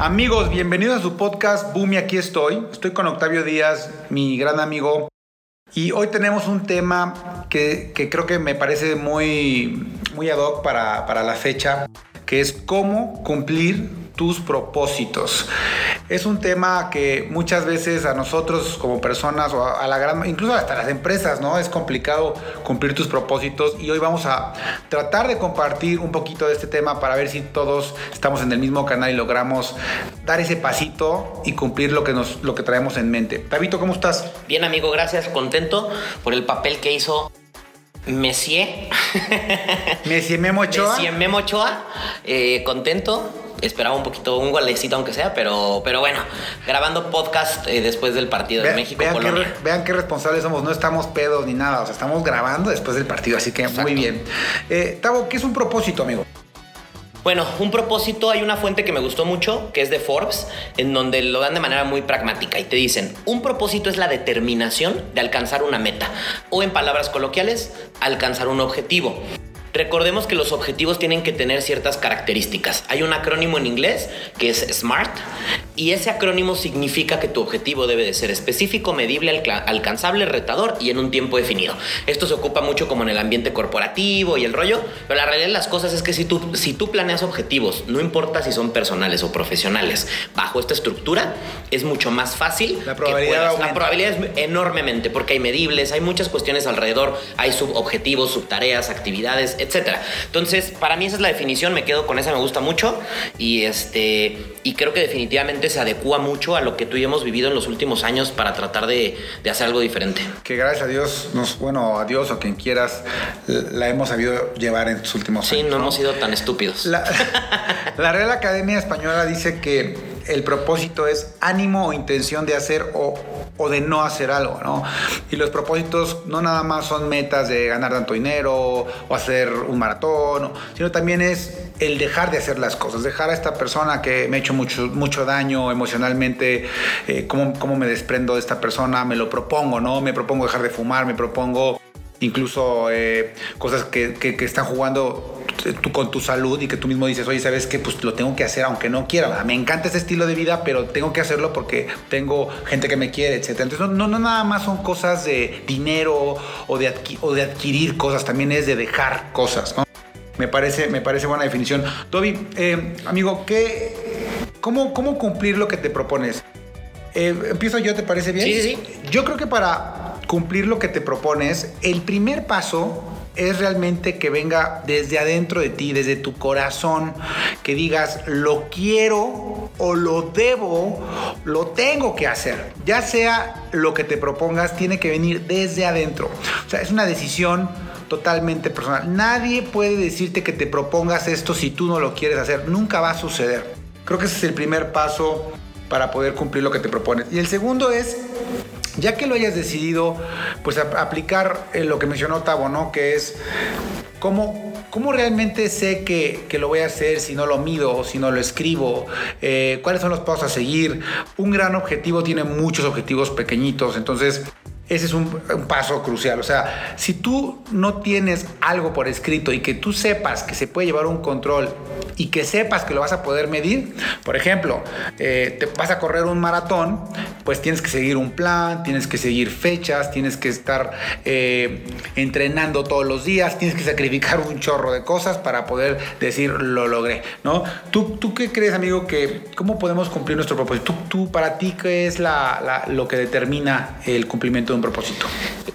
Amigos, bienvenidos a su podcast Boom y aquí estoy. Estoy con Octavio Díaz, mi gran amigo. Y hoy tenemos un tema que, que creo que me parece muy, muy ad hoc para, para la fecha, que es cómo cumplir tus propósitos. Es un tema que muchas veces a nosotros como personas o a, la gran, incluso hasta las empresas, ¿no? Es complicado cumplir tus propósitos y hoy vamos a tratar de compartir un poquito de este tema para ver si todos estamos en el mismo canal y logramos dar ese pasito y cumplir lo que nos lo que traemos en mente. Tabito, ¿cómo estás? Bien, amigo, gracias. Contento por el papel que hizo Messier. Messier Memo Ochoa. Messier Memo Ochoa. Eh, contento esperaba un poquito, un golecito aunque sea, pero, pero bueno, grabando podcast eh, después del partido de México. Vean qué, vean qué responsables somos, no estamos pedos ni nada, o sea, estamos grabando después del partido, así que muy bien. Eh, Tavo, ¿qué es un propósito, amigo? Bueno, un propósito, hay una fuente que me gustó mucho, que es de Forbes, en donde lo dan de manera muy pragmática y te dicen, un propósito es la determinación de alcanzar una meta, o en palabras coloquiales, alcanzar un objetivo. Recordemos que los objetivos tienen que tener ciertas características. Hay un acrónimo en inglés que es SMART y ese acrónimo significa que tu objetivo debe de ser específico, medible, alcanzable, retador y en un tiempo definido. Esto se ocupa mucho como en el ambiente corporativo y el rollo, pero la realidad de las cosas es que si tú, si tú planeas objetivos, no importa si son personales o profesionales, bajo esta estructura es mucho más fácil. La probabilidad, la probabilidad es enormemente porque hay medibles, hay muchas cuestiones alrededor, hay subobjetivos, subtareas, actividades, etcétera. Entonces, para mí esa es la definición, me quedo con esa, me gusta mucho y este y creo que definitivamente se adecua mucho a lo que tú y hemos vivido en los últimos años para tratar de, hacer algo diferente. Que gracias a Dios, nos, bueno, a Dios o quien quieras, la hemos sabido llevar en sus últimos años. Sí, no, hemos sido tan estúpidos. La, la Real Academia Española dice que el propósito es ánimo o intención de hacer o, o, de no hacer algo, ¿no? Y los propósitos no nada más son metas de ganar tanto dinero o hacer un maratón, sino también es el dejar de hacer las cosas, dejar a esta persona que me ha hecho mucho, mucho daño emocionalmente, eh, cómo, cómo me desprendo de esta persona, me lo propongo, ¿no? Me propongo dejar de fumar, me propongo incluso eh, cosas que, que, están jugando tú con tu salud y que tú mismo dices, oye, ¿sabes qué? Pues lo tengo que hacer aunque no quiera. Me encanta ese estilo de vida, pero tengo que hacerlo porque tengo gente que me quiere, etc. Entonces, no, no, nada más son cosas de dinero o de, o de adquirir cosas, también es de dejar cosas, ¿no? Me parece, me parece buena definición. Toby, eh, amigo, ¿qué, cómo, ¿cómo cumplir lo que te propones? Eh, ¿Empiezo yo, te parece bien? Sí, sí, sí. Yo creo que para cumplir lo que te propones, el primer paso es realmente que venga desde adentro de ti, desde tu corazón, que digas, lo quiero o lo debo, lo tengo que hacer. Ya sea lo que te propongas, tiene que venir desde adentro. O sea, es una decisión totalmente personal. Nadie puede decirte que te propongas esto si tú no lo quieres hacer. Nunca va a suceder. Creo que ese es el primer paso para poder cumplir lo que te propones. Y el segundo es, ya que lo hayas decidido, pues aplicar eh, lo que mencionó Tavo, ¿no? Que es cómo, cómo realmente sé que, que, lo voy a hacer si no lo mido, si no lo escribo, eh, cuáles son los pasos a seguir. Un gran objetivo tiene muchos objetivos pequeñitos, entonces ese es un, paso crucial. O sea, si tú no tienes algo por escrito y que tú sepas que se puede llevar un control y que sepas que lo vas a poder medir, por ejemplo, eh, te vas a correr un maratón, pues tienes que seguir un plan, tienes que seguir fechas, tienes que estar eh, entrenando todos los días, tienes que sacrificar un chorro de cosas para poder decir lo logré, ¿no? ¿Tú, tú qué crees, amigo, que cómo podemos cumplir nuestro propósito? ¿Tú, para ti qué es lo que determina el cumplimiento propósito?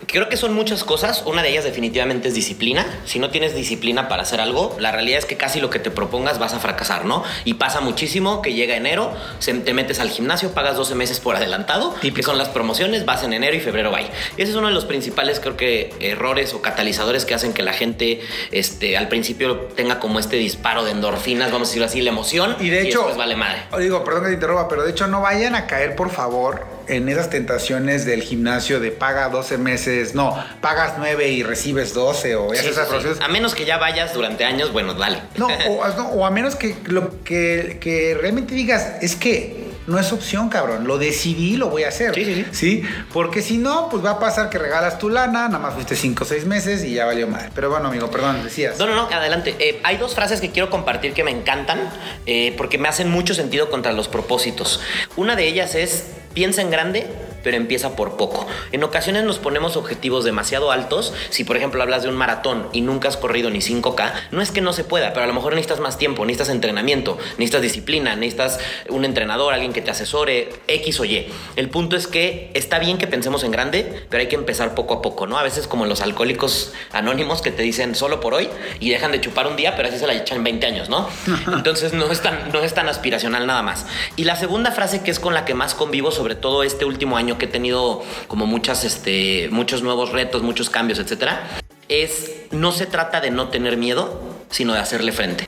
Creo que son muchas cosas. Una de ellas definitivamente es disciplina. Si no tienes disciplina para hacer algo, la realidad es que casi lo que te propongas vas a fracasar, ¿no? Y pasa muchísimo que llega enero, te metes al gimnasio, pagas 12 meses por adelantado, y que son las promociones, vas en enero y febrero, bye. Ese es uno de los principales, creo que, errores o catalizadores que hacen que la gente este, al principio tenga como este disparo de endorfinas, vamos a decirlo así, la emoción. Y de hecho, después vale madre. Digo, perdón que te interrumpa, pero de hecho no vayan a caer, por favor, en esas tentaciones del gimnasio de paga 12 meses, no, pagas 9 y recibes 12 o esas A menos que ya vayas durante años, bueno, dale. No, o, a menos que, lo, que, que realmente digas, es que no es opción, cabrón. Lo decidí, lo voy a hacer. Sí, sí, sí. ¿Sí? Porque si no, pues va a pasar que regalas tu lana, nada más fuiste cinco o seis meses y ya valió mal. Pero bueno, amigo, perdón, decías. No, no, no, adelante. Eh, hay dos frases que quiero compartir que me encantan eh, porque me hacen mucho sentido contra los propósitos. Una de ellas es, piensa en grande, pero empieza por poco. En ocasiones nos ponemos objetivos demasiado altos. Si por ejemplo hablas de un maratón y nunca has corrido ni 5K, no es que no se pueda, pero a lo mejor necesitas más tiempo, necesitas entrenamiento, necesitas disciplina, necesitas un entrenador, alguien que te asesore, X o Y. El punto es que está bien que pensemos en grande, pero hay que empezar poco a poco, ¿no? A veces como los alcohólicos anónimos que te dicen solo por hoy y dejan de chupar un día, pero así se la echan 20 años, ¿no? Entonces no es tan, no es tan aspiracional nada más. Y la segunda frase que es con la que más convivo, sobre todo este último año que he tenido como muchas, este, muchos nuevos retos, muchos cambios, etcétera, es no se trata de no tener miedo, sino de hacerle frente.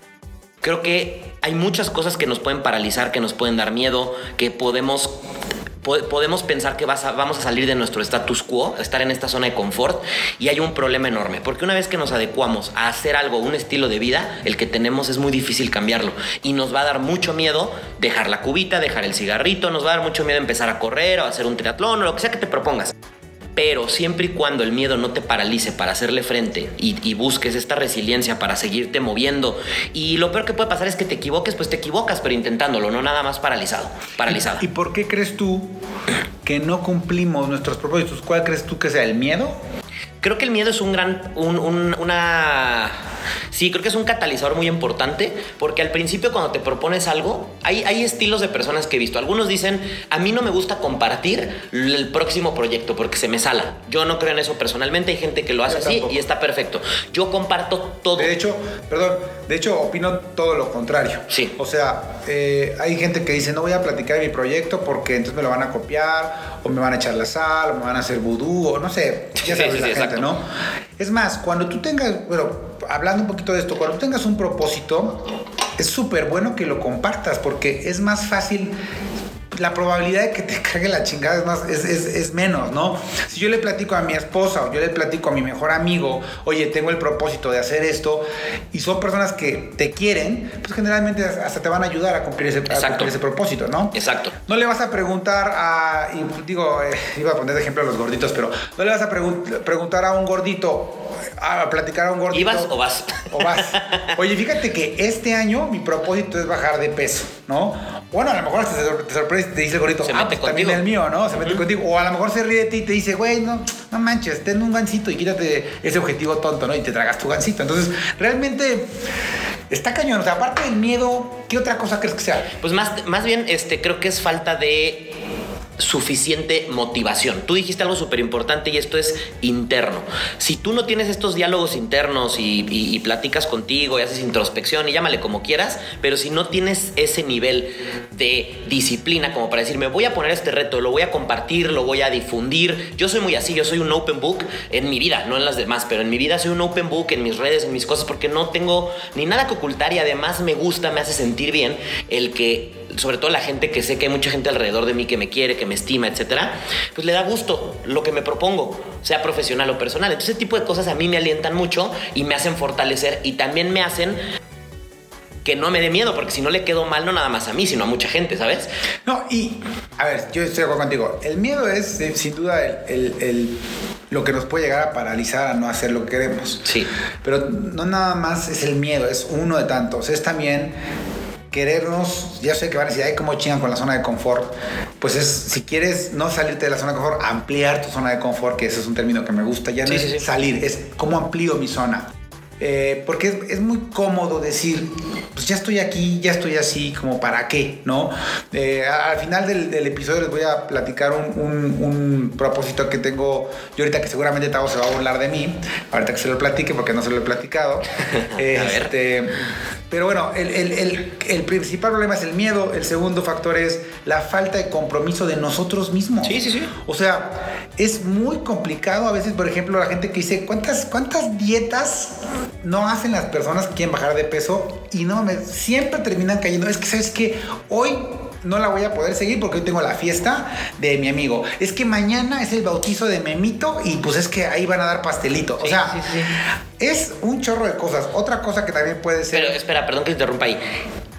Creo que hay muchas cosas que nos pueden paralizar, que nos pueden dar miedo, que podemos podemos pensar que vas vamos a salir de nuestro status quo, estar en esta zona de confort, y hay un problema enorme, porque una vez que nos adecuamos a hacer algo, un estilo de vida, el que tenemos es muy difícil cambiarlo, y nos va a dar mucho miedo dejar la cubita, dejar el cigarrito, nos va a dar mucho miedo empezar a correr o hacer un triatlón o lo que sea que te propongas. Pero siempre y cuando el miedo no te paralice para hacerle frente y, busques esta resiliencia para seguirte moviendo. Y lo peor que puede pasar es que te equivoques, pues te equivocas, pero intentándolo, no nada más paralizado. Paralizado. ¿Y, por qué crees tú que no cumplimos nuestros propósitos? ¿Cuál crees tú que sea el miedo? Creo que el miedo es un gran, una Sí, creo que es un catalizador muy importante porque al principio cuando te propones algo, hay, hay estilos de personas que he visto. Algunos dicen, a mí no me gusta compartir el próximo proyecto porque se me sala. Yo no creo en eso personalmente, hay gente que lo hace así y está perfecto. Yo comparto todo. De hecho, perdón, de hecho opino todo lo contrario. Sí. O sea, eh, hay gente que dice, no voy a platicar de mi proyecto porque entonces me lo van a copiar o me van a echar la sal o me van a hacer vudú o no sé, ya sabes la gente, ¿no? Es más, cuando tú tengas, bueno, hablando un poquito de esto, cuando tengas un propósito, es súper bueno que lo compartas porque es más fácil la probabilidad de que te cargue la chingada es, más, es, menos, ¿no? Si yo le platico a mi esposa o yo le platico a mi mejor amigo, oye, tengo el propósito de hacer esto, y son personas que te quieren, pues generalmente hasta te van a ayudar a cumplir ese, ese propósito, ¿no? Exacto. No le vas a preguntar a, y digo, eh, iba a poner de ejemplo a los gorditos, pero no le vas a preguntar a un gordito, a platicar a un gordito. ¿Ibas o vas? O vas. Oye, fíjate que este año mi propósito es bajar de peso, ¿no? Bueno, a lo mejor te, sorprende te dice el gordito, se ah, mete pues también el mío, ¿no? Se mete contigo. O a lo mejor se ríe de ti y te dice, güey, no, no manches, ten un gancito y quítate ese objetivo tonto, ¿no? Y te tragas tu gancito. Entonces, realmente está cañón. O sea, aparte del miedo, ¿qué otra cosa crees que sea? Pues más, más bien, este, creo que es falta de suficiente motivación. Tú dijiste algo súper importante y esto es interno. Si tú no tienes estos diálogos internos y, platicas contigo y haces introspección y llámale como quieras, pero si no tienes ese nivel de disciplina como para decir, me voy a poner este reto, lo voy a compartir, lo voy a difundir. Yo soy muy así, yo soy un open book en mi vida, no en las demás, pero en mi vida soy un open book en mis redes, en mis cosas, porque no tengo ni nada que ocultar y además me gusta, me hace sentir bien el que sobre todo la gente que sé que hay mucha gente alrededor de mí que me quiere, que me estima, etcétera, pues le da gusto lo que me propongo, sea profesional o personal. Entonces, ese tipo de cosas a mí me alientan mucho y me hacen fortalecer y también me hacen que no me dé miedo, porque si no le quedo mal no nada más a mí, sino a mucha gente, ¿sabes? No, y a ver, yo estoy de acuerdo contigo. El miedo es eh, sin duda el, lo que nos puede llegar a paralizar a no hacer lo que queremos. Sí. Pero no nada más es el miedo, es uno de tantos. Es también querernos, ya sé que van a decir, ay, cómo chingan con la zona de confort. Pues es, si quieres no salirte de la zona de confort, ampliar tu zona de confort, que ese es un término que me gusta, ya no es salir, es cómo amplío mi zona. Eh, porque es, muy cómodo decir, pues ya estoy aquí, ya estoy así, como para qué, ¿no? Eh, al final del, episodio les voy a platicar un, propósito que tengo yo ahorita que seguramente Tavo se va a burlar de mí, ahorita que se lo platique porque no se lo he platicado. este, pero bueno, el, el, principal problema es el miedo, el segundo factor es la falta de compromiso de nosotros mismos. Sí, sí, sí. O sea, es muy complicado a veces, por ejemplo, la gente que dice, ¿cuántas, cuántas dietas no hacen las personas que quieren bajar de peso? Y no, me, siempre terminan cayendo. Es que, ¿sabes que Hoy no la voy a poder seguir porque hoy tengo la fiesta de mi amigo. Es que mañana es el bautizo de Memito y pues es que ahí van a dar pastelito. o sea, es un chorro de cosas. Otra cosa que también puede ser. Pero espera, perdón que interrumpa ahí.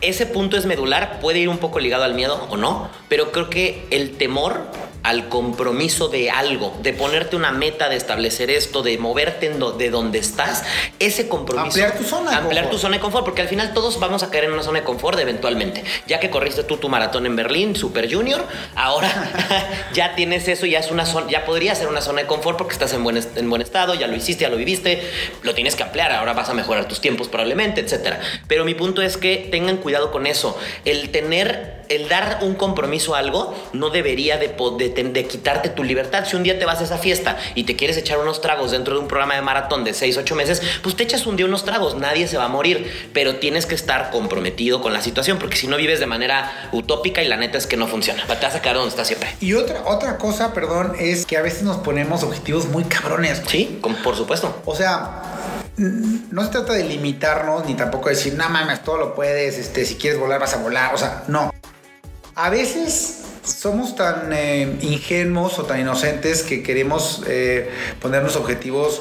ese punto es medular, puede ir un poco ligado al miedo o no, pero creo que el temor al compromiso de algo, de ponerte una meta, de establecer esto, de moverte de donde estás, ese compromiso. Ampliar tu zona de Ampliar tu zona de confort, porque al final todos vamos a caer en una zona de confort eventualmente. Ya que corriste tú tu maratón en Berlín, Super Junior, ahora ya tienes eso, ya es una zona, ya podría ser una zona de confort porque estás en buen, en buen estado, ya lo hiciste, ya lo viviste, lo tienes que ampliar, ahora vas a mejorar tus tiempos probablemente, etcétera. Pero mi punto es que tengan cuidado con eso. El tener, el dar un compromiso a algo no debería de, de de, quitarte tu libertad. Si un día te vas a esa fiesta y te quieres echar unos tragos dentro de un programa de maratón de 6, 8 meses, pues te echas un día unos tragos, nadie se va a morir, pero tienes que estar comprometido con la situación, porque si no vives de manera utópica y la neta es que no funciona. Te vas a quedar donde estás siempre. Y otra, otra cosa, perdón, es que a veces nos ponemos objetivos muy cabrones. Sí, por supuesto. O sea, no se trata de limitarnos ni tampoco decir, no mames, todo lo puedes, este, si quieres volar vas a volar, o sea, no. A veces somos tan eh, ingenuos o tan inocentes que queremos eh, ponernos objetivos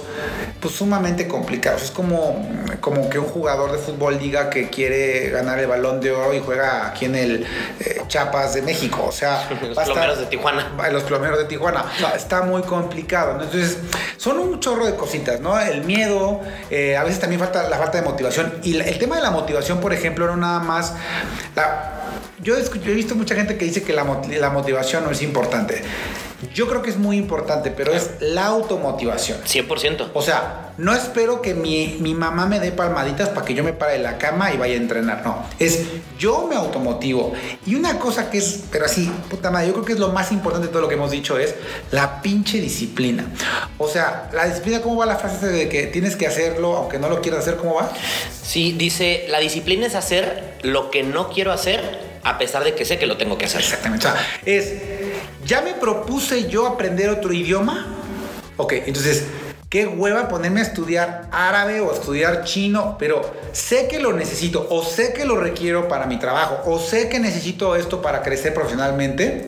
pues, sumamente complicados. Es como, como que un jugador de fútbol diga que quiere ganar el balón de oro y juega aquí en el eh, Chiapas de México. O sea, los plomeros de Tijuana. Los plomeros de Tijuana. está muy complicado. Entonces, son un chorro de cositas, ¿no? El miedo, a veces también falta la falta de motivación. Y el tema de la motivación, por ejemplo, no nada más la yo he, visto mucha gente que dice que la, motivación no es importante. Yo creo que es muy importante, pero es la automotivación. 100%. O sea, no espero que mi, mamá me dé palmaditas para que yo me pare de la cama y vaya a entrenar. No, es yo me automotivo. Y una cosa que es, pero así, puta madre, yo creo que es lo más importante de todo lo que hemos dicho es la pinche disciplina. O sea, la disciplina, ¿cómo va la frase de que tienes que hacerlo aunque no lo quieras hacer? ¿Cómo va? Sí, dice, la disciplina es hacer lo que no quiero hacer a pesar de que sé que lo tengo que hacer. Exactamente. O sea, es, ya me propuse yo aprender otro idioma. Ok, entonces, qué hueva ponerme a estudiar árabe o estudiar chino, pero sé que lo necesito o sé que lo requiero para mi trabajo o sé que necesito esto para crecer profesionalmente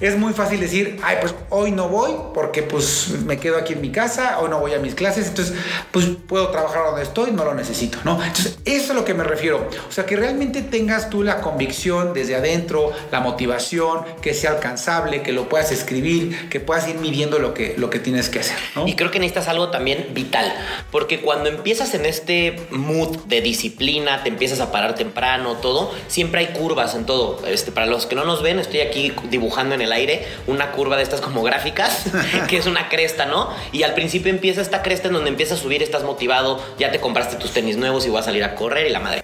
es muy fácil decir, ay, pues hoy no voy porque pues me quedo aquí en mi casa, hoy no voy a mis clases, entonces pues puedo trabajar donde estoy, no lo necesito, ¿no? Entonces, eso es lo que me refiero. O sea, que realmente tengas tú la convicción desde adentro, la motivación, que sea alcanzable, que lo puedas escribir, que puedas ir midiendo lo que, lo que tienes que hacer, ¿no? Y creo que necesitas algo también vital, porque cuando empiezas en este mood de disciplina, te empiezas a parar temprano, todo, siempre hay curvas en todo. Este, para los que no nos ven, estoy aquí dibujando en el aire una curva de estas como gráficas, que es una cresta, ¿no? Y al principio empieza esta cresta en donde empieza a subir, estás motivado, ya te compraste tus tenis nuevos y vas a salir a correr y la madre.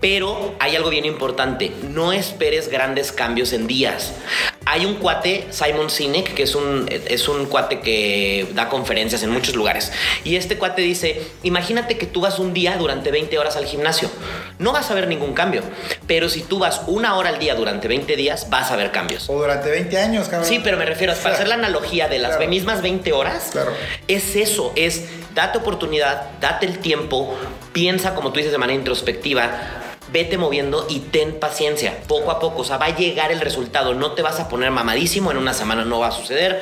Pero hay algo bien importante, no esperes grandes cambios en días. Hay un cuate, Simon Sinek, que es un, es un cuate que da conferencias en muchos lugares. Y este cuate dice, imagínate que tú vas un día durante 20 horas al gimnasio. No vas a ver ningún cambio. Pero si tú vas una hora al día durante 20 días, vas a ver cambios. O durante 20 años, cabrón. Sí, pero me refiero, para hacer la analogía de las mismas 20 horas, claro. es eso, es date oportunidad, date el tiempo, piensa como tú dices de manera introspectiva vete moviendo y ten paciencia, poco a poco, o sea, va a llegar el resultado, no te vas a poner mamadísimo, en una semana no va a suceder,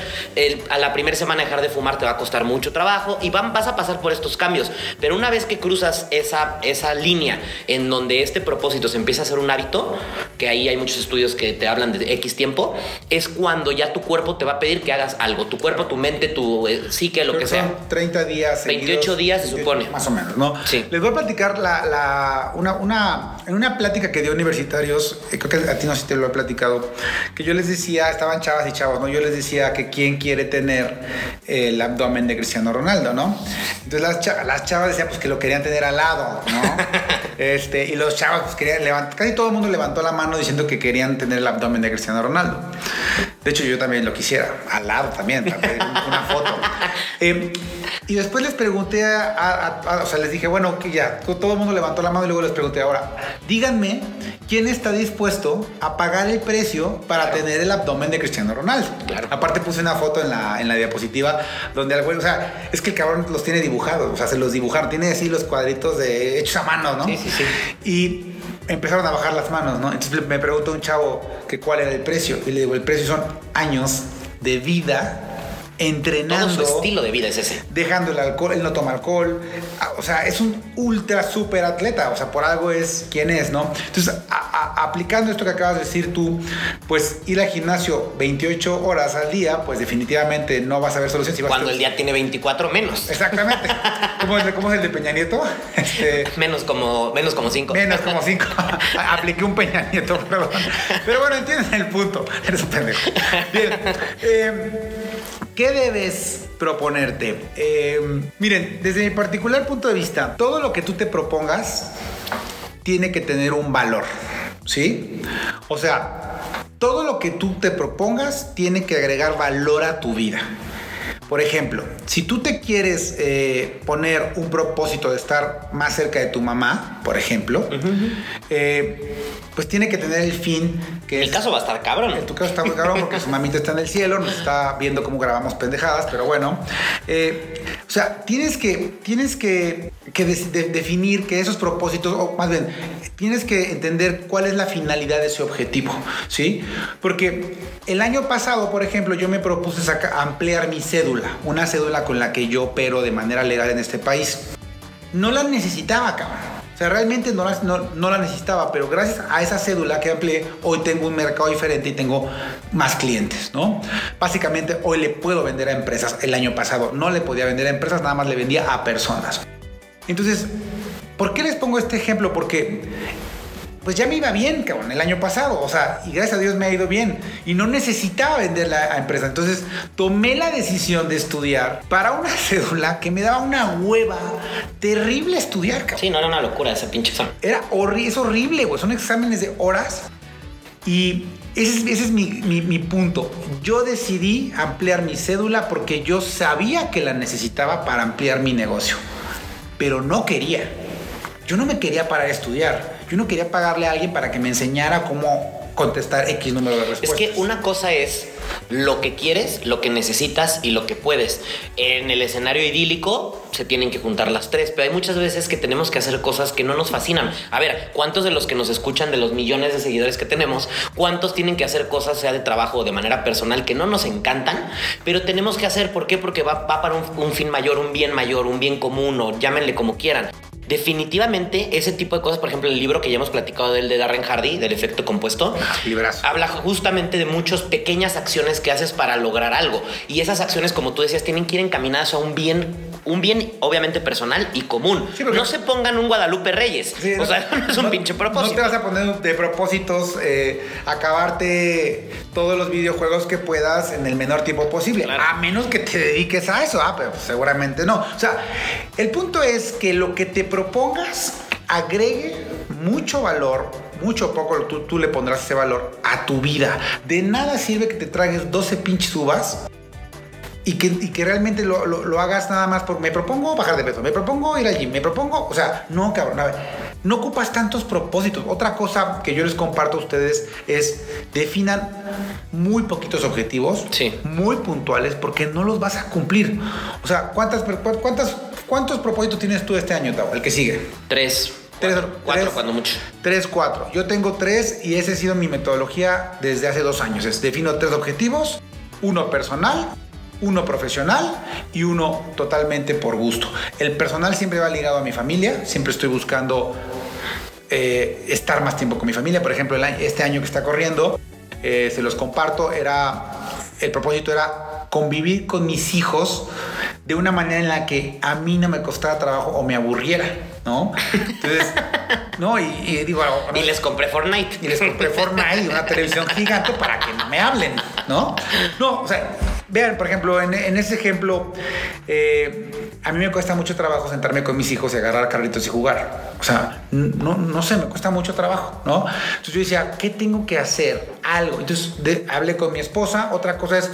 a la primera semana dejar de fumar te va a costar mucho trabajo y vas a pasar por estos cambios, pero una vez que cruzas esa, esa línea en donde este propósito se empieza a hacer un hábito, que ahí hay muchos estudios que te hablan de X tiempo, es cuando ya tu cuerpo te va a pedir que hagas algo, tu cuerpo, tu mente, tu eh, psique, lo que, sea. 30 días. 28 días se supone. Más o menos, ¿no? Sí. Les voy a platicar la, una, una en una plática que dio universitarios, eh, creo que a ti no sé si te lo he platicado, que yo les decía, estaban chavas y chavos, ¿no? Yo les decía que quién quiere tener el abdomen de Cristiano Ronaldo, ¿no? Entonces las, chavas, las chavas decían pues que lo querían tener al lado, ¿no? este, y los chavos pues querían levantar, casi todo el mundo levantó la mano diciendo que querían tener el abdomen de Cristiano Ronaldo. De hecho, yo también lo quisiera, al lado también, una foto. Eh, y después les pregunté, a, o sea, les dije, bueno, que ya, todo el mundo levantó la mano y luego les pregunté, ahora, díganme quién está dispuesto a pagar el precio para tener el abdomen de Cristiano Ronaldo. Claro. Aparte puse una foto en la, en la diapositiva donde güey, o sea, es que el cabrón los tiene dibujados, o sea, se los dibujaron, tiene así los cuadritos de hechos a mano, ¿no? Sí, sí, sí. Y empezaron a bajar las manos, ¿no? Entonces me preguntó un chavo que cuál era el precio y le digo, el precio son años de vida entrenando. Todo su estilo de vida es ese. Dejando el alcohol, él no toma alcohol. Ah, O sea, es un ultra super atleta. O sea, por algo es quien es, ¿no? Entonces, a- a- aplicando esto que acabas de decir tú, pues ir al gimnasio 28 horas al día, pues definitivamente no vas a ver solución. Si vas Cuando a- el día tiene 24 menos. Exactamente. ¿Cómo es, cómo es el de Peña Nieto? Este, Menos como, menos como 5. Menos como cinco. Apliqué un Peña Nieto, perdón. Pero bueno, entienden el punto. Eres un pendejo. Bien. eh, ¿Qué debes proponerte? Eh, miren, desde mi particular punto de vista, todo lo que tú te propongas tiene que tener un valor. ¿Sí? O sea, todo lo que tú te propongas tiene que agregar valor a tu vida. Por ejemplo, si tú te quieres eh, poner un propósito de estar más cerca de tu mamá, por ejemplo, eh, pues tiene que tener el fin que El es- caso va a estar cabrón. en tu caso está muy cabrón porque su mamita está en el cielo, nos está viendo cómo grabamos pendejadas, pero bueno. Eh, o sea, tienes que, tienes que, que de- definir que esos propósitos, o más bien, tienes que entender cuál es la finalidad de ese objetivo, ¿sí? Porque el año pasado, por ejemplo, yo me propuse saca- ampliar mi cédula, una cédula con la que yo opero de manera legal en este país. No la necesitaba, cabrón. O sea, realmente no la, no, no la necesitaba, pero gracias a esa cédula que amplié, hoy tengo un mercado diferente y tengo más clientes, ¿no? Básicamente, hoy le puedo vender a empresas. El año pasado no le podía vender a empresas, nada más le vendía a personas. Entonces, ¿por qué les pongo este ejemplo? Porque pues ya me iba bien, cabrón, el año pasado. O sea, y gracias a Dios me ha ido bien. Y no necesitaba venderla a empresa. Entonces tomé la decisión de estudiar para una cédula que me daba una hueva terrible estudiar, cabrón. Sí, no era una locura ese pinche examen. Era horrible, es horrible, güey. Son exámenes de horas. Y ese es, ese es mi, mi- mi punto. Yo decidí ampliar mi cédula porque yo sabía que la necesitaba para ampliar mi negocio. Pero no quería. Yo no me quería parar a estudiar. Yo no quería pagarle a alguien para que me enseñara cómo contestar X número de Es respuestas. que una cosa es lo que quieres, lo que necesitas y lo que puedes. En el escenario idílico se tienen que juntar las tres, pero hay muchas veces que tenemos que hacer cosas que no nos fascinan. A ver, ¿cuántos de los que nos escuchan, de los millones de seguidores que tenemos, cuántos tienen que hacer cosas, sea de trabajo o de manera personal, que no nos encantan, pero tenemos que hacer? ¿Por qué? Porque va, va para un, un fin mayor, un bien mayor, un bien común o llámenle como quieran. Definitivamente ese tipo de cosas, por ejemplo, el libro que ya hemos platicado del de Darren Hardy, del efecto compuesto, librazo. habla justamente de muchas pequeñas acciones que haces para lograr algo. Y esas acciones, como tú decías, tienen que ir encaminadas a un bien, un bien obviamente personal y común. Sí, no se pongan un Guadalupe Reyes. Sí, o sea, no es un pinche No propósito. te vas a poner de propósitos eh, acabarte todos los videojuegos que puedas en el menor tiempo posible. Claro. A menos que te dediques a eso. Ah, pero seguramente no. O sea, el punto es que lo que te propongas agregue mucho valor. Mucho poco tú, tú le pondrás ese valor a tu vida. De nada sirve que te tragues 12 pinches uvas y que, y que realmente lo, lo- lo hagas nada más porque me propongo bajar de peso, me propongo ir al gym, me propongo, o sea, no, cabrón, a ver, no ocupas tantos propósitos. Otra cosa que yo les comparto a ustedes es definan muy poquitos objetivos, Sí. muy puntuales, porque no los vas a cumplir. O sea, ¿cuántas, cuántas, ¿cuántos propósitos tienes tú este año, Tavo? El que sigue. Tres, Tres, cuatro, cuando mucho. Tres, cuatro. Yo tengo tres y esa ha sido mi metodología desde hace dos años. Es, defino tres objetivos, uno personal, uno profesional y uno totalmente por gusto. El personal siempre va ligado a mi familia, siempre estoy buscando eh, estar más tiempo con mi familia. Por ejemplo, este año que está corriendo, eh, se los comparto, era, el propósito era convivir con mis hijos de una manera en la que a mí no me costara trabajo o me aburriera, ¿no? Entonces, no, y, y digo, Y les compré Fortnite. y les compré Fortnite y una televisión gigante para que no me hablen, ¿no? No, o sea, vean, por ejemplo, en, en ese ejemplo, eh, a mí me cuesta mucho trabajo sentarme con mis hijos y agarrar carritos y jugar. O sea, no, no sé, me cuesta mucho trabajo, ¿no? Entonces yo decía, ¿qué tengo que hacer? Algo. Entonces de- hablé con mi esposa. Otra cosa es,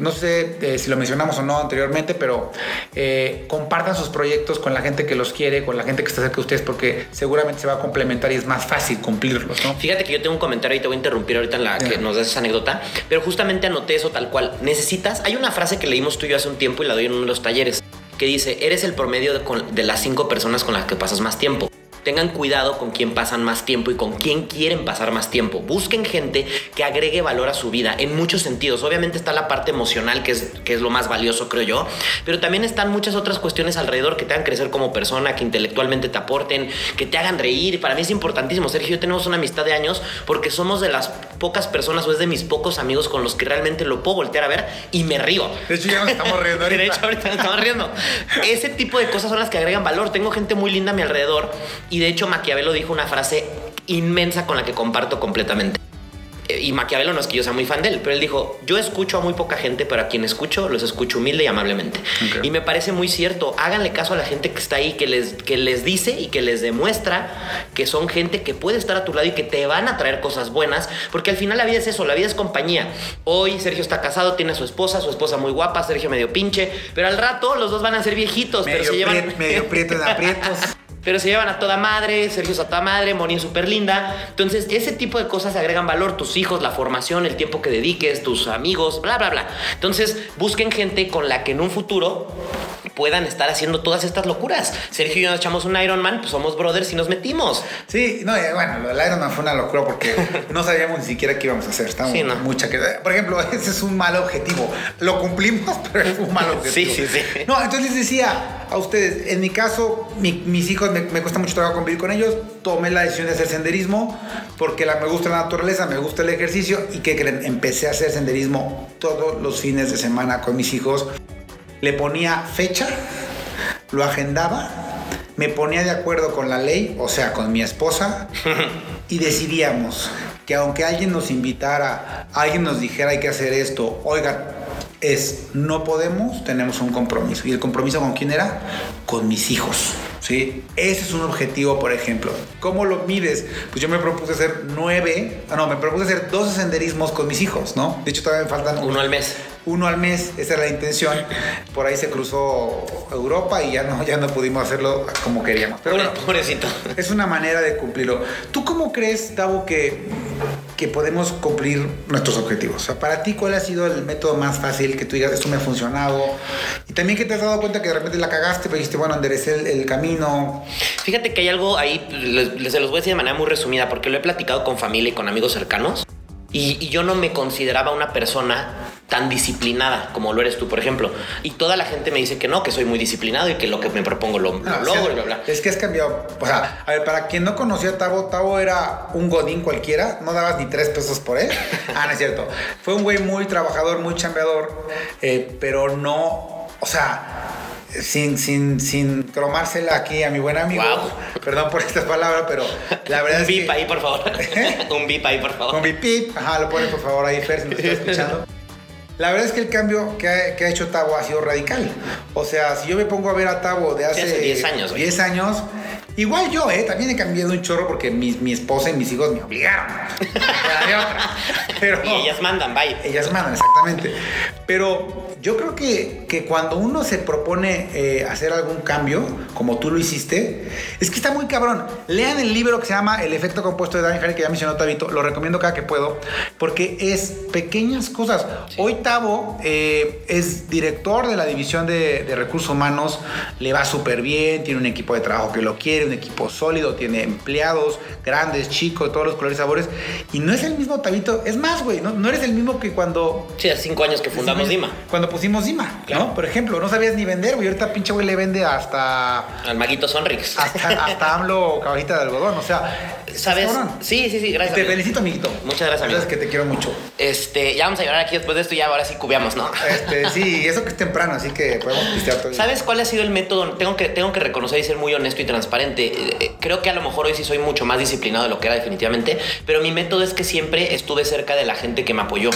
no sé eh, si lo mencionamos o no anteriormente, pero eh, compartan sus proyectos con la gente que los quiere, con la gente que está cerca de ustedes, porque seguramente se va a complementar y es más fácil cumplirlos, ¿no? Fíjate que yo tengo un comentario y te voy a interrumpir ahorita en la que nos des esa anécdota, pero justamente anoté eso tal cual. Necesitas, hay una frase que leímos tú y yo hace un tiempo y la doy en uno de los talleres, que dice, eres el promedio de, con- de las cinco personas con las que pasas más tiempo. Tengan cuidado con quién pasan más tiempo y con quién quieren pasar más tiempo. Busquen gente que agregue valor a su vida en muchos sentidos. Obviamente está la parte emocional, que es, que es lo más valioso, creo yo, pero también están muchas otras cuestiones alrededor que te hagan crecer como persona, que intelectualmente te aporten, que te hagan reír. Para mí es importantísimo. Sergio y yo tenemos una amistad de años porque somos de las pocas personas o es de mis pocos amigos con los que realmente lo puedo voltear a ver y me río. De hecho, ya nos estamos riendo ahorita. De hecho, ahorita nos estamos riendo. Ese tipo de cosas son las que agregan valor. Tengo gente muy linda a mi alrededor y de hecho Maquiavelo dijo una frase inmensa con la que comparto completamente. Eh, Y Maquiavelo no es que yo sea muy fan de él, pero él dijo, yo escucho a muy poca gente, pero a quien escucho los escucho humilde y amablemente. Y me parece muy cierto. Háganle caso a la gente que está ahí, que les, que les dice y que les demuestra que son gente que puede estar a tu lado y que te van a traer cosas buenas, porque al final la vida es eso, la vida es compañía. Hoy Sergio está casado, tiene a su esposa, su esposa muy guapa, Sergio medio pinche, pero al rato los dos van a ser viejitos, pero Medio, se llevan... medio prieto en aprietos. Pero se llevan a toda madre, Sergio es a toda madre, Moni es súper linda. Entonces, ese tipo de cosas agregan valor. Tus hijos, la formación, el tiempo que dediques, tus amigos, bla, bla, bla. Entonces, busquen gente con la que en un futuro puedan estar haciendo todas estas locuras. Sergio y yo nos echamos un Ironman, pues somos brothers y nos metimos. Sí, no, bueno, lo del Ironman fue una locura porque no sabíamos ni siquiera qué íbamos a hacer. Estábamos Sí, no. mucha que. Por ejemplo, ese es un mal objetivo. Lo cumplimos, pero es un mal objetivo. Sí, sí, sí. No, entonces les decía a ustedes, en mi caso, mi- mis hijos me, me cuesta mucho trabajo convivir con ellos. Tomé la decisión de hacer senderismo porque la, me gusta la naturaleza, me gusta el ejercicio y que creen, empecé a hacer senderismo todos los fines de semana con mis hijos. Le ponía fecha, lo agendaba, me ponía de acuerdo con la ley, o sea, con mi esposa, y decidíamos que aunque alguien nos invitara, alguien nos dijera hay que hacer esto, oigan, es no podemos, tenemos un compromiso. ¿Y el compromiso con quién era? Con mis hijos. ¿Sí? Ese es un objetivo, por ejemplo. ¿Cómo lo mides? Pues yo me propuse hacer nueve, ah, no, me propuse hacer 12 senderismos con mis hijos, ¿no? De hecho, todavía me faltan Uno al mes. Uno al mes, esa era la intención. Por ahí se cruzó Europa y ya no, ya no pudimos hacerlo como queríamos. Pero Pobre- bueno, pobrecito. es una manera de cumplirlo. ¿Tú cómo crees, Tavo, que, que podemos cumplir nuestros objetivos? O sea, para ti, ¿cuál ha sido el método más fácil que tú digas, esto me ha funcionado? Y también que te has dado cuenta que de repente la cagaste, pero dijiste, bueno, enderecé el, el camino. Fíjate que hay algo ahí, les, se los voy a decir de manera muy resumida, porque lo he platicado con familia y con amigos cercanos. Y, y yo no me consideraba una persona tan disciplinada como lo eres tú, por ejemplo. Y toda la gente me dice que no, que soy muy disciplinado y que lo que me propongo lo, lo Ah, logro y bla, bla. Es que has cambiado. O sea, a ver, para quien no conocía a Tavo, Tavo era un godín cualquiera, no dabas ni tres pesos por él. Ah, no es cierto. Fue un güey muy trabajador, muy chambeador, eh, pero no, o sea, sin, sin, sin cromársela aquí a mi buen amigo. Guau. Perdón por estas palabras, pero la verdad Un es bip que... ahí, por favor. Un bip ahí, por favor. Mi pip, ajá, lo pones por favor ahí, Fer, si me estás escuchando. La verdad es que el cambio que ha, que ha hecho Tavo ha sido radical. O sea, si yo me pongo a ver a Tavo de hace, hace 10 años, güey. 10 años, igual yo, ¿eh? También he cambiado un chorro porque mi, mi esposa y mis hijos me obligaron. Otra. Pero, Y ellas mandan, bye. ellas mandan, exactamente. Pero yo creo que, que cuando uno se propone eh, hacer algún cambio, como tú lo hiciste, es que está muy cabrón. Lean el libro que se llama El efecto compuesto de David Harry, que ya mencionó Tabito. Lo recomiendo cada que puedo, porque es pequeñas cosas. Hoy Tavo eh, es director de la división de, de recursos humanos, le va súper bien, tiene un equipo de trabajo que lo quiere, un equipo sólido, tiene empleados grandes, chicos, todos los colores y sabores. Y no es el mismo Tabito, es más, güey, no, no eres el mismo que cuando Sí, hace cinco años que fundamos Dima. cuando pusimos Dima, Claro. ¿no? Por ejemplo, no sabías ni vender, güey. Ahorita pinche güey le vende hasta. Al maguito Sonrix. Hasta, hasta AMLO caballita de algodón. O sea, ¿Sabes? Sí, sí, sí, gracias. Te amigo. felicito, amiguito. Muchas gracias, amigo. Sabes que te quiero mucho. Este, ya vamos a llorar aquí después de esto, ya ahora sí cubiamos, ¿no? Este, sí, eso que es temprano, así que podemos pistear todo. ¿Sabes cuál ha sido el método? Tengo que, tengo que reconocer y ser muy honesto y transparente. Eh, eh, Creo que a lo mejor hoy sí soy mucho más disciplinado de lo que era definitivamente, pero mi método es que siempre estuve cerca de la gente que me apoyó.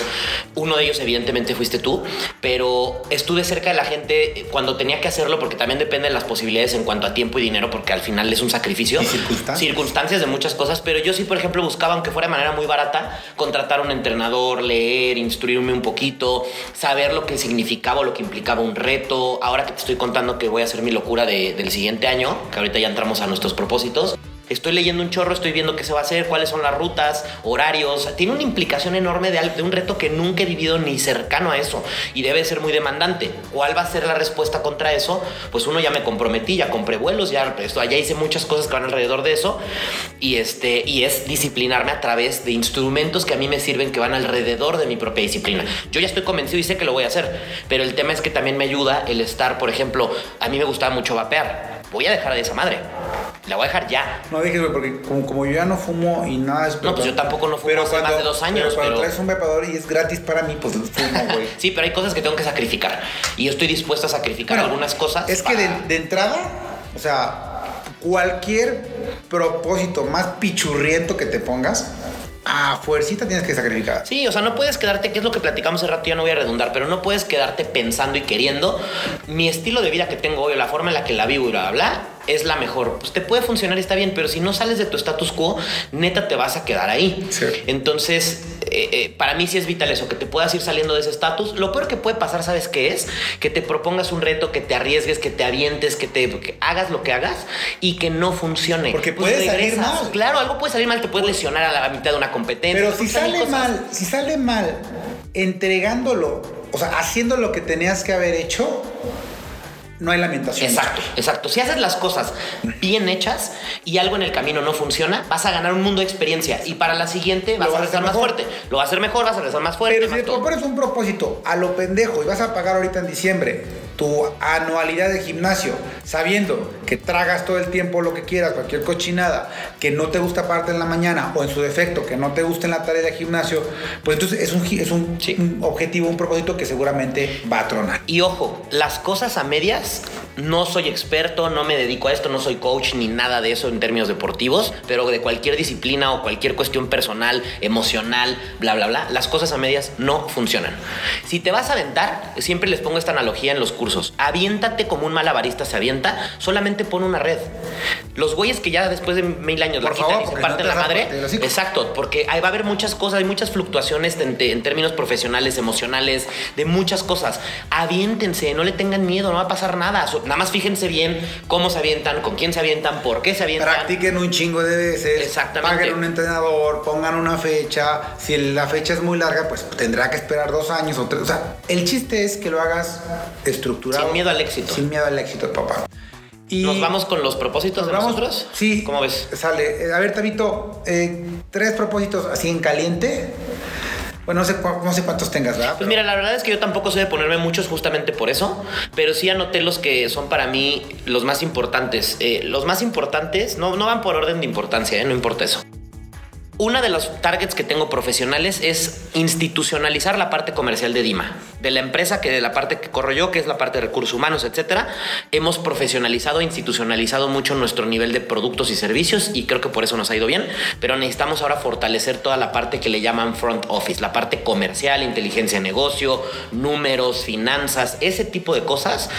Uno de ellos evidentemente fuiste tú, pero estuve cerca de la gente eh, cuando tenía que hacerlo porque también depende de las posibilidades en cuanto a tiempo y dinero porque al final es un sacrificio. Y circunstancias. Circunstancias de muchas cosas, pero yo sí, por ejemplo, buscaba, aunque fuera de manera muy barata, contratar a un entrenador, leer, instruirme un poquito, saber lo que significaba o lo que implicaba un reto. Ahora que te estoy contando que voy a hacer mi locura de- del siguiente año, que ahorita ya entramos a nuestros propósitos, Estoy leyendo un chorro, estoy viendo qué se va a hacer, cuáles son las rutas, horarios. Tiene una implicación enorme de, un reto que nunca he vivido ni cercano a eso y debe ser muy demandante. ¿Cuál va a ser la respuesta contra eso? Pues uno ya me comprometí, ya compré vuelos, ya, esto, ya hice muchas cosas que van alrededor de eso y, este, y es disciplinarme a través de instrumentos que a mí me sirven que van alrededor de mi propia disciplina. Yo ya estoy convencido y sé que lo voy a hacer, pero el tema es que también me ayuda el estar, por ejemplo, a mí me gustaba mucho vapear. Voy a dejar de esa madre. La voy a dejar ya. No dije, güey, porque como, como yo ya no fumo y nada es. No, pues yo tampoco no fumo hace más de dos años, Pero cuando pero- traes un vapeador y es gratis para mí, pues fumo, güey. Sí, pero hay cosas que tengo que sacrificar. Y yo estoy dispuesto a sacrificar Bueno, algunas cosas. Es que de, de entrada, o sea, cualquier propósito más pichurriento que te pongas, a fuercita tienes que sacrificar. Sí, o sea, no puedes quedarte, que es lo que platicamos hace rato, ya no voy a redundar, pero no puedes quedarte pensando y queriendo. Mi estilo de vida que tengo hoy, la forma en la que la vivo y bla, bla, bla, es la mejor. Pues te puede funcionar y está bien, pero si no sales de tu status quo, neta te vas a quedar ahí. Sí. Entonces, eh, eh, para mí sí es vital eso, que te puedas ir saliendo de ese estatus. Lo peor que puede pasar, ¿sabes qué es? Que te propongas un reto, que te arriesgues, que te avientes, que te que hagas lo que hagas y que no funcione. Porque puede salir mal. Claro, algo puede salir mal, te puedes lesionar a la mitad de una competencia. Pero si sale cosas. mal, si sale mal entregándolo, o sea, haciendo lo que tenías que haber hecho, no hay lamentación. Exacto, exacto. Si haces las cosas bien hechas y algo en el camino no funciona, vas a ganar un mundo de experiencia y para la siguiente vas a vas a regresar hacer más mejor. fuerte. Lo vas a hacer mejor, vas a regresar más fuerte. Pero si te un propósito a lo pendejo y vas a pagar ahorita en diciembre tu anualidad de gimnasio, sabiendo que tragas todo el tiempo lo que quieras, cualquier cochinada, que no te gusta parte en la mañana o en su defecto, que no te gusta en la tarea de gimnasio, pues entonces es un, es un, Sí. un objetivo, un propósito que seguramente va a tronar. Y ojo, las cosas a medias, no soy experto, no me dedico a esto, no soy coach ni nada de eso en términos deportivos, pero de cualquier disciplina o cualquier cuestión personal, emocional, bla, bla, bla, las cosas a medias no funcionan. Si te vas a aventar, siempre les pongo esta analogía en los cursos, aviéntate como un malabarista se avienta, solamente pon una red. Los güeyes que ya después de mil años Por la quitan favor, y se no parten te la madre. Exacto, porque ahí va a haber muchas cosas, hay muchas fluctuaciones en, en términos profesionales, emocionales, de muchas cosas. Aviéntense, no le tengan miedo, no va a pasar nada. Nada más fíjense bien cómo se avientan, con quién se avientan, por qué se avientan. Practiquen un chingo de veces, Exactamente. paguen un entrenador, pongan una fecha. Si la fecha es muy larga, pues tendrá que esperar dos años o tres. O sea, el chiste es que lo hagas estructurado. Sin miedo al éxito. Sin miedo al éxito, papá. Y ¿Nos vamos con los propósitos ¿Nos de vamos? nosotros? Sí. ¿Cómo ves? Sale. Eh, A ver, Tabito, eh, tres propósitos así en caliente. Bueno, no sé, cu- no sé cuántos tengas, ¿verdad? Pues mira, la verdad es que yo tampoco sé de ponerme muchos justamente por eso, pero sí anoté los que son para mí los más importantes. Eh, los más importantes no, no van por orden de importancia, ¿eh? no importa eso. Una de los targets que tengo profesionales es institucionalizar la parte comercial de Dima, de la empresa que de la parte que corro yo, que es la parte de recursos humanos, etcétera. Hemos profesionalizado, institucionalizado mucho nuestro nivel de productos y servicios y creo que por eso nos ha ido bien, pero necesitamos ahora fortalecer toda la parte que le llaman front office, la parte comercial, inteligencia de negocio, números, finanzas, ese tipo de cosas.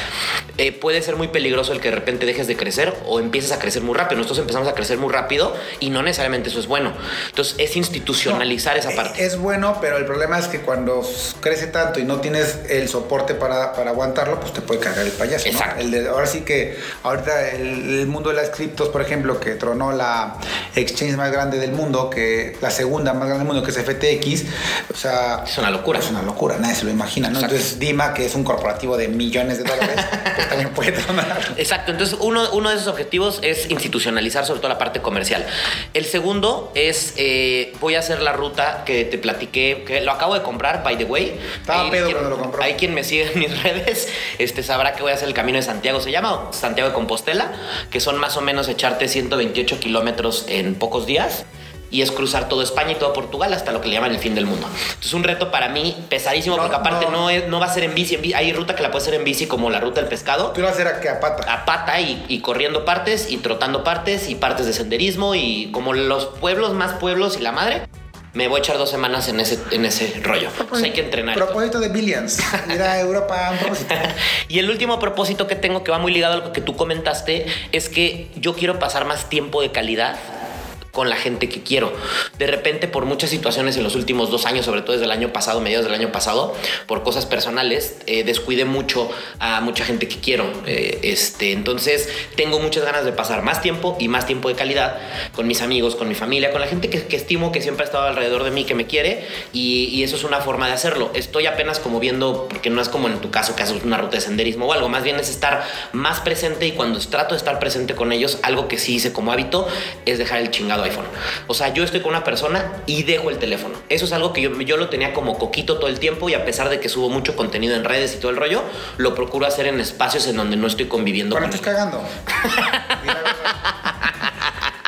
Eh, puede ser muy peligroso el que de repente dejes de crecer o empieces a crecer muy rápido. Nosotros empezamos a crecer muy rápido y no necesariamente eso es bueno. Entonces es institucionalizar esa Eh, parte. Es bueno, pero el problema es que cuando crece tanto y no tienes el soporte para, para aguantarlo, pues te puede cargar el payaso. ¿no? Exacto. El de- ahora sí que ahorita el, el mundo de las criptos, por ejemplo, que tronó la exchange más grande del mundo, que la segunda más grande del mundo, que es FTX, o sea... Es una locura. Es una locura, nadie se lo imagina, ¿no? Exacto. Entonces Dima, que es un corporativo de millones de dólares, también puede tronar. Exacto, entonces uno, uno de esos objetivos es institucionalizar sobre todo la parte comercial. El segundo es, eh, voy a hacer la ruta que te platiqué, que lo acabo de comprar, by the way. Estaba Ahí pedo quien- cuando lo compró. Ahí quien me sigue en mis redes este, sabrá que voy a hacer el Camino de Santiago, se llama o Santiago de Compostela, que son más o menos echarte 128 kilómetros en pocos días. Y es cruzar todo España y todo Portugal hasta lo que le llaman el fin del mundo. Entonces, un reto para mí pesadísimo, No, porque aparte no. no. es- no va a ser en bici, en bici. Hay ruta que la puedes hacer en bici, como la ruta del pescado Tú lo vas a hacer a, que a pata. a pata y, y corriendo partes y trotando partes y partes de senderismo y como los pueblos más pueblos y la madre, me voy a echar dos semanas en ese, en ese rollo. Hay que entrenar. Propósito de Billions. Ir a Europa un propósito. Y el último propósito que tengo que va muy ligado a lo que tú comentaste es que yo quiero pasar más tiempo de calidad con la gente que quiero. De repente, por muchas situaciones en los últimos dos años, sobre todo desde el año pasado, mediados del año pasado, por cosas personales, eh, descuidé mucho a mucha gente que quiero. Eh, este, entonces, tengo muchas ganas de pasar más tiempo y más tiempo de calidad con mis amigos, con mi familia, con la gente que, estimo, que siempre ha estado alrededor de mí, que me quiere, y, y eso es una forma de hacerlo. Estoy apenas como viendo, porque no es como en tu caso que haces una ruta de senderismo o algo, más bien es estar más presente y cuando trato de estar presente con ellos, algo que sí hice como hábito es dejar el chingado iPhone. O sea, yo estoy con una persona y dejo el teléfono. Eso es algo que yo, yo lo tenía como coquito todo el tiempo y a pesar de que subo mucho contenido en redes y todo el rollo, lo procuro hacer en espacios en donde no estoy conviviendo Bueno, con estás cagando.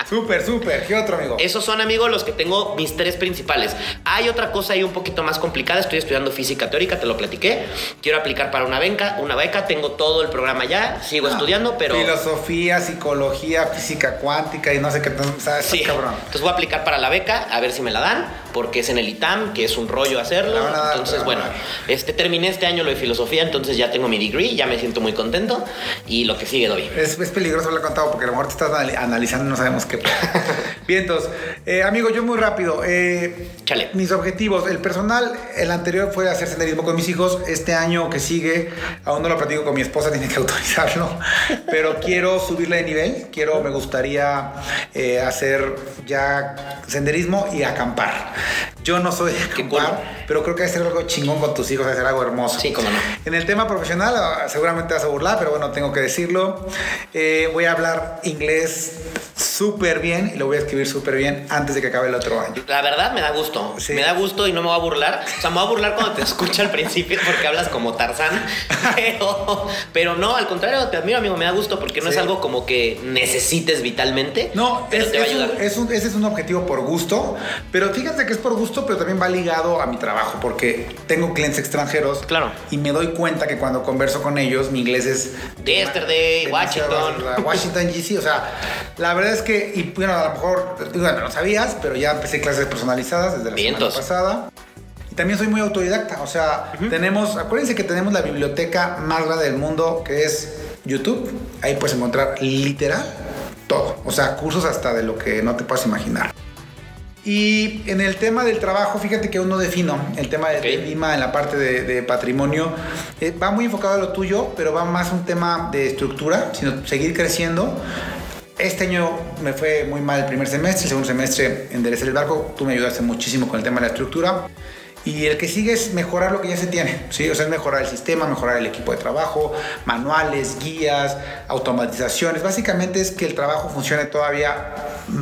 Súper, súper. ¿Qué otro, amigo? Esos son, amigos, los que tengo mis tres principales. Hay otra cosa ahí un poquito más complicada. Estoy estudiando física teórica, te lo platiqué. Quiero aplicar para una beca, una beca. Tengo todo el programa ya. Sigo Ah, estudiando, pero. Filosofía, psicología, física cuántica y no sé qué. O sea, Sí, cabrón. entonces voy a aplicar para la beca, a ver si me la dan, porque es en el ITAM, que es un rollo hacerlo. Entonces, bueno, este, terminé este año lo de filosofía, entonces ya tengo mi degree, ya me siento muy contento y lo que sigue doy. Es, es peligroso haberlo contado porque a lo mejor te estás anali- analizando y no sabemos qué. Vientos. Eh, amigo, yo muy rápido. eh, Chale. Mis objetivos. El personal, el anterior fue hacer senderismo con mis hijos. Este año que sigue, aún no lo platico con mi esposa, tiene que autorizarlo. Pero quiero subirle de nivel. Quiero, me gustaría eh, hacer ya senderismo y acampar. Yo no soy de acampar, pero creo que hacer algo chingón con tus hijos, hacer algo hermoso. Sí, cómo no. En el tema profesional, ah, seguramente te vas a burlar, pero bueno, tengo que decirlo. Voy a hablar inglés súper bien y lo voy a escribir súper bien antes de que acabe el otro año. La verdad me da gusto, Sí. me da gusto y no me voy a burlar. O sea, me voy a burlar cuando te escucho al principio porque hablas como Tarzán. Pero, pero no, al contrario, te admiro, amigo, me da gusto porque no Sí. es algo como que necesites vitalmente. No, pero es, te va a es un- ayudar. es un- ese es un objetivo por gusto, pero fíjate que es por gusto, pero también va ligado a mi trabajo, porque tengo clientes extranjeros Claro. y me doy cuenta que cuando converso con ellos, mi inglés es... Yesterday, Washington. Washington DC, o sea, la verdad es que, y bueno, a lo mejor, bueno, no sabías, pero ya empecé clases personalizadas desde la Vientos. semana pasada. Y también soy muy autodidacta, o sea, tenemos, acuérdense que tenemos la biblioteca más grande del mundo, que es YouTube. Ahí puedes encontrar literal todo, o sea, cursos hasta de lo que no te puedas imaginar. Y en el tema del trabajo, fíjate que aún no defino el tema de, Ok. de Lima en la parte de, de patrimonio. Eh, va muy enfocado a lo tuyo, pero va más un tema de estructura, sino seguir creciendo. Este año me fue muy mal el primer semestre, el segundo semestre enderecé el barco. Tú me ayudaste muchísimo con el tema de la estructura. Y el que sigue es mejorar lo que ya se tiene, ¿sí? O sea, es mejorar el sistema, mejorar el equipo de trabajo, manuales, guías, automatizaciones. Básicamente es que el trabajo funcione todavía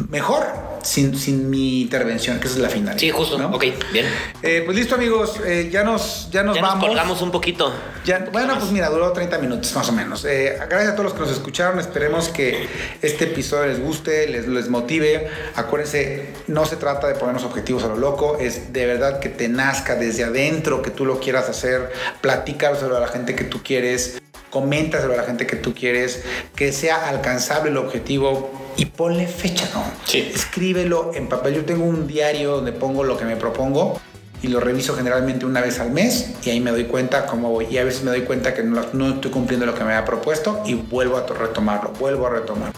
mejor sin, sin mi intervención, que esa es la finalidad. Sí, justo. ¿no? Ok, bien. Eh, pues listo, amigos, eh, ya nos, ya nos ya vamos. nos colgamos un poquito. Ya- Un poquito bueno, más. pues mira, duró 30 minutos más o menos. Eh, gracias a todos los que nos escucharon. Esperemos que este episodio les guste, les, les motive. Acuérdense, no se trata de ponernos objetivos a lo loco, es de verdad que te nazca desde adentro, que tú lo quieras hacer. Platícalo a la gente que tú quieres. Coméntaselo a la gente que tú quieres, que sea alcanzable el objetivo y ponle fecha, ¿no? Sí. Escríbelo en papel. Yo tengo un diario donde pongo lo que me propongo y lo reviso generalmente una vez al mes y ahí me doy cuenta cómo voy. Y a veces me doy cuenta que no, no estoy cumpliendo lo que me había propuesto y vuelvo a to- retomarlo, vuelvo a retomar.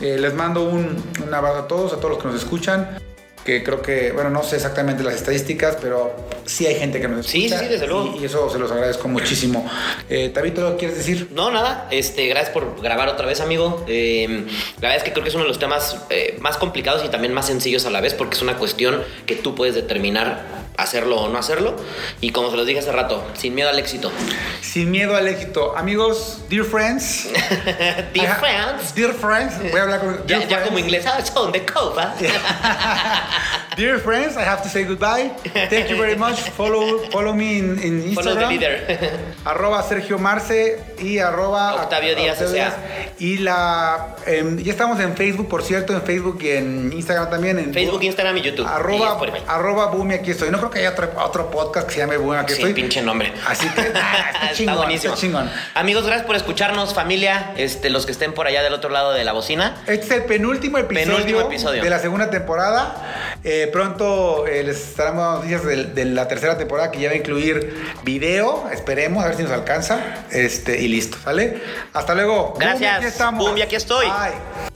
Eh, les mando un, un abrazo a todos, a todos los que nos escuchan. Que creo que, bueno, no sé exactamente las estadísticas, pero sí hay gente que nos Sí, escucha. sí, desde luego. Y, y eso se los agradezco muchísimo. Eh, Tabito, ¿lo quieres decir? No, nada. Este, gracias por grabar otra vez, amigo. Eh, la verdad es que creo que es uno de los temas eh, más complicados y también más sencillos a la vez porque es una cuestión que tú puedes determinar hacerlo o no hacerlo. Y como se los dije hace rato, sin miedo al éxito. Sin miedo al éxito. Amigos, dear friends. Dear friends. Dear friends. Voy a hablar con. Ya, dear ya como inglés, son de copa. Dear friends, I have to say goodbye. Thank you very much. Follow, follow me in, in Follow the Instagram. leader. Arroba Sergio Marce y arroba Octavio Díaz Octavio. Y la em, ya estamos en Facebook, por cierto, en Facebook y en Instagram también. En Facebook, Instagram y YouTube. Y Arroba, Spotify. arroba Bumi, aquí estoy. No creo que haya otro, otro podcast que se llame Bumi, aquí Sí, estoy. pinche nombre. Así que ah, está chingón, buenísimo. está chingón. Amigos, gracias por escucharnos, familia. Este, los que estén por allá del otro lado de la bocina. Este es el penúltimo episodio, Penúltimo episodio. de la segunda temporada. Eh, pronto eh, les estaremos dando noticias de, de la tercera temporada que ya va a incluir video. Esperemos, a ver si nos alcanza. Este, y listo, ¿sale? Hasta luego. Gracias. Boom, aquí estamos. Boom, y aquí estoy. Bye.